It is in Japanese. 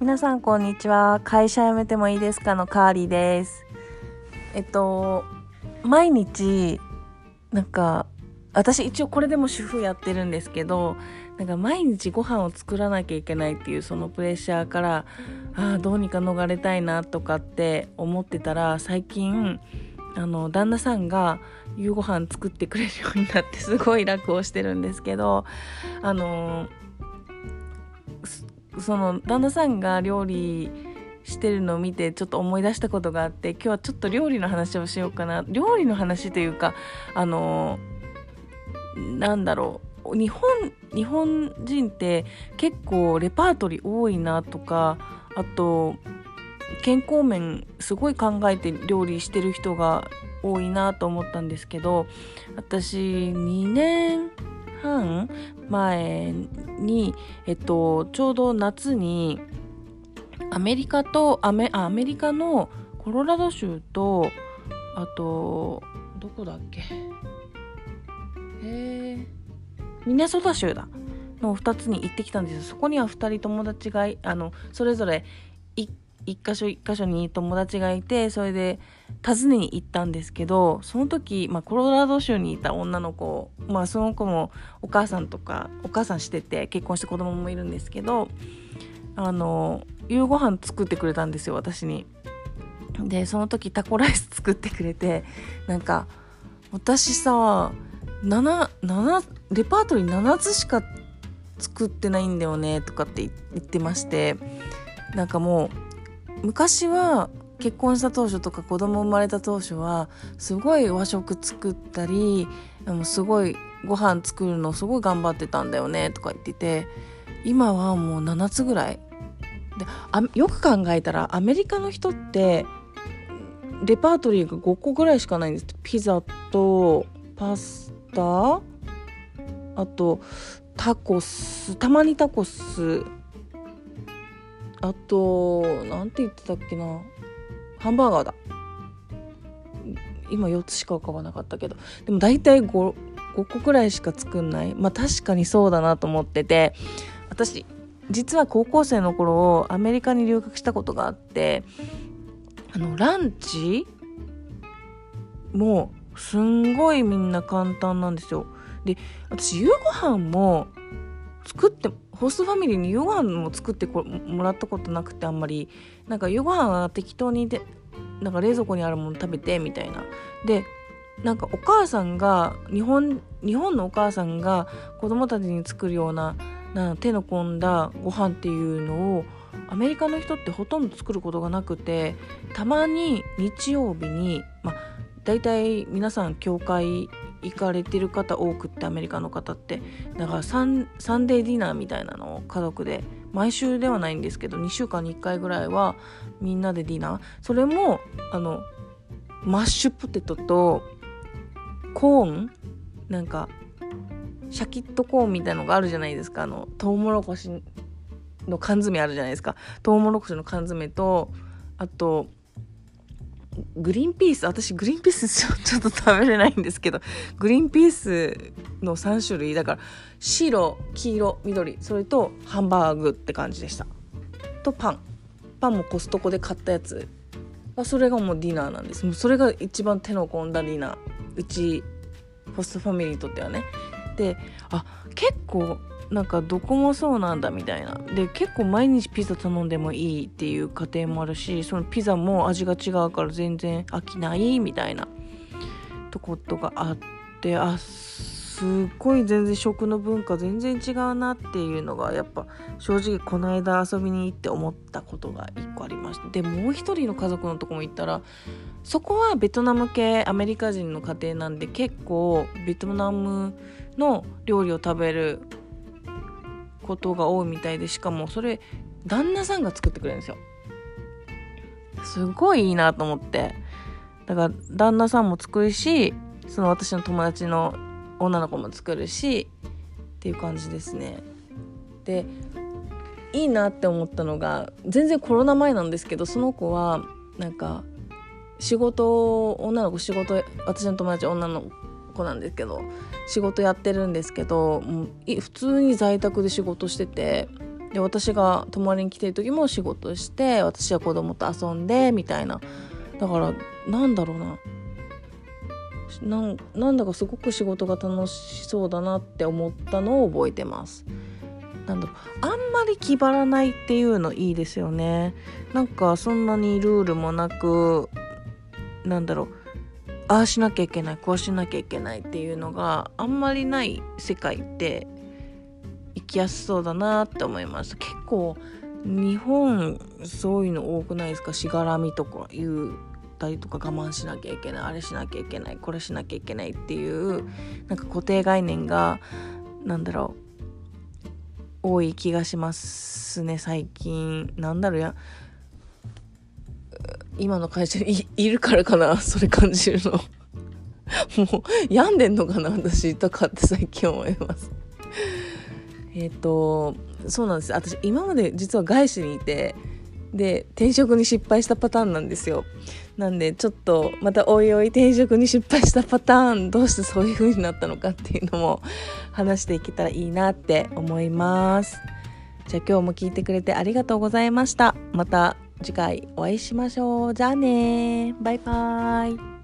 皆さんこんにちは。会社辞めてもいいですかのカーリーです。えっと毎日なんか私一応これでも主婦やってるんですけどなんか毎日ご飯を作らなきゃいけないっていうそのプレッシャーからああどうにか逃れたいなとかって思ってたら最近あの旦那さんが夕ご飯作ってくれるようになってすごい楽をしてるんですけどあのその旦那さんが料理してるのを見てちょっと思い出したことがあって今日はちょっと料理の話をしようかな。料理の話というかあのなんだろう。日本日本人って結構レパートリー多いなとかあと健康面すごい考えて料理してる人が多いなと思ったんですけど私2年前に、えっと、ちょうど夏にアメリカとアメアメリカのコロラド州とあとどこだっけ？へえミネソタ州だ。の2つに行ってきたんですそこには2人友達があのそれぞれ1一箇所一箇所に友達がいてそれで訪ねに行ったんですけどその時、まあ、コロラド州にいた女の子、まあ、その子もお母さんとかお母さんしてて結婚して子供もいるんですけどあの夕ご飯作ってくれたんですよ私に。でその時タコライス作ってくれてなんか私さ 7, 7レパートリー7つしか作ってないんだよねとかって言ってましてなんかもう昔は結婚した当初とか子供生まれた当初はすごい和食作ったりすごいご飯作るのすごい頑張ってたんだよねとか言ってて今はもう7つぐらい。であよく考えたらアメリカの人ってレパートリーが5個ぐらいしかないんです。ピザとパスタあとタコスたまにタコスあと何て言ってたっけな。ハンバーガーだ。今4つしか浮かばなかったけど。でも大体 5, 5個くらいしか作んない。まあ確かにそうだなと思ってて。私実は高校生の頃アメリカに留学したことがあってあのランチもうすんごいみんな簡単なんですよ。で私夕ご飯も作ってホストファミリーに夕ご飯も作ってもらったことなくてあんまりなんか夕ご飯は適当にでなんか冷蔵庫にあるもの食べてみたいな。でなんかお母さんが日本日本のお母さんが子供たちに作るようなな手の込んだご飯っていうのをアメリカの人ってほとんど作ることがなくてたまに日曜日にまあ大体皆さん教会行かれてる方多くってアメリカの方って。だからサンサンデーディナーみたいなのを家族で毎週ではないんですけど2週間に1回ぐらいはみんなでディナー。それもあのマッシュポテトとコーンなんかシャキッとコーンみたいのがあるじゃないですか。あのトウモロコシの缶詰あるじゃないですか。トウモロコシの缶詰とあとグリーンピース私グリーンピース ちょっと食べれないんですけどグリーンピースの3種類だから白黄色緑それとハンバーグって感じでした。とパン。パンもコストコで買ったやつ。それがもうディナーなんです。もうそれが一番手の込んだディナー。うちホストファミリーにとってはね。であ結構なんかどこもそうなんだみたいな。で結構毎日ピザ頼んでもいいっていう家庭もあるしそのピザも味が違うから全然飽きないみたいな。とことがあってあすっごい全然食の文化全然違うなっていうのがやっぱ正直この間遊びに行って思ったことが1個ありましたでもう一人の家族のとこも行ったらそこはベトナム系アメリカ人の家庭なんで結構ベトナムの料理を食べることが多いみたいでしかもそれ旦那さんが作ってくれるんですよ。すごいいいなと思って。だから旦那さんも作るしその私の友達の女の子も作るしっていう感じですね。でいいなって思ったのが全然コロナ前なんですけどその子はなんか仕事女の子仕事私の友達女の子なんですけど仕事やってるんですけどもう普通に在宅で仕事しててで私が泊まりに来てる時も仕事して私は子供と遊んでみたいな。だからなんだろうな。なんなんだかすごく仕事が楽しそうだなって思ったのを覚えてます。なんだろう。あんまり気張らないっていうのいいですよね。なんかそんなにルールもなくなんだろう。ああしなきゃいけないこうしなきゃいけないっていうのがあんまりない世界って生きやすそうだなって思います。結構日本そういうの多くないですか？しがらみとか言ったりとか我慢しなきゃいけないあれしなきゃいけないこれしなきゃいけないっていうなんか固定概念がなんだろう多い気がしますね最近。なんだろうや今の会社にいるからかな それ感じるの。もう病んでんのかな私とかって最近思います。えっ、とそうなんです。私今まで実は外資にいてで転職に失敗したパターンなんですよ。なんでちょっとまたおいおい転職に失敗したパターンどうしてそういう風になったのかっていうのも話していけたらいいなって思います。じゃあ今日も聞いてくれてありがとうございました。また次回お会いしましょう。じゃあねバイバーイ。